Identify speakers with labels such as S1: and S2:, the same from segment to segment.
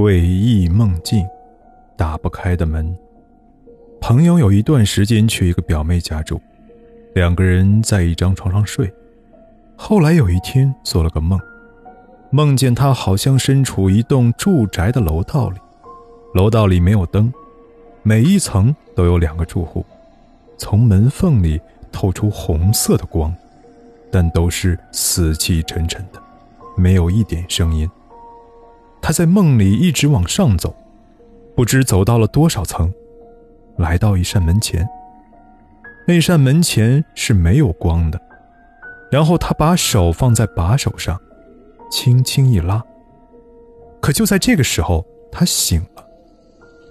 S1: 诡异梦境，打不开的门。朋友有一段时间去一个表妹家住，两个人在一张床上睡。后来有一天做了个梦，梦见他好像身处一栋住宅的楼道里，楼道里没有灯，每一层都有两个住户，从门缝里透出红色的光，但都是死气沉沉的，没有一点声音。他在梦里一直往上走，不知走到了多少层，来到一扇门前。那扇门前是没有光的，然后他把手放在把手上，轻轻一拉。可就在这个时候，他醒了。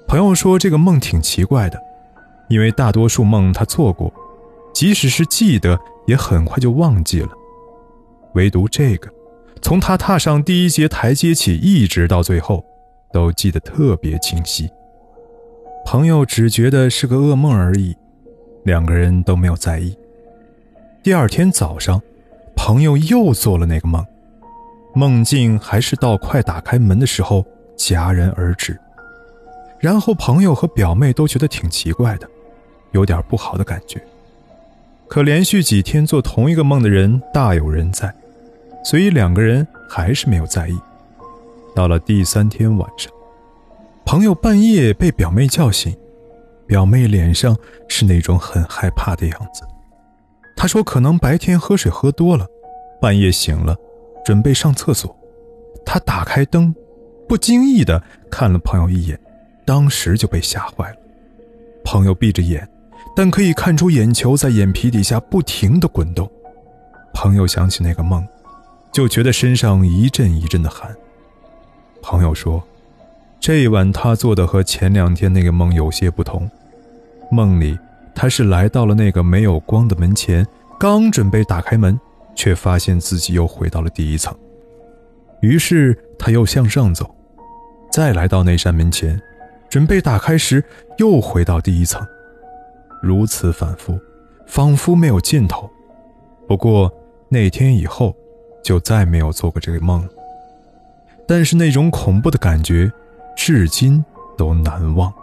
S1: 朋友说这个梦挺奇怪的，因为大多数梦他做过，即使是记得，也很快就忘记了，唯独这个。从他踏上第一节台阶起，一直到最后，都记得特别清晰。朋友只觉得是个噩梦而已，两个人都没有在意。第二天早上，朋友又做了那个梦，梦境还是到快打开门的时候戛然而止。然后朋友和表妹都觉得挺奇怪的，有点不好的感觉。可连续几天做同一个梦的人大有人在。所以两个人还是没有在意。到了第三天晚上，朋友半夜被表妹叫醒，表妹脸上是那种很害怕的样子。她说可能白天喝水喝多了，半夜醒了，准备上厕所。她打开灯，不经意的看了朋友一眼，当时就被吓坏了。朋友闭着眼，但可以看出眼球在眼皮底下不停的滚动。朋友想起那个梦。就觉得身上一阵一阵的寒。朋友说，这一晚他做的和前两天那个梦有些不同。梦里他是来到了那个没有光的门前，刚准备打开门，却发现自己又回到了第一层。于是他又向上走，再来到那扇门前，准备打开时又回到第一层，如此反复，仿佛没有尽头。不过那天以后。就再没有做过这个梦，但是那种恐怖的感觉，至今都难忘。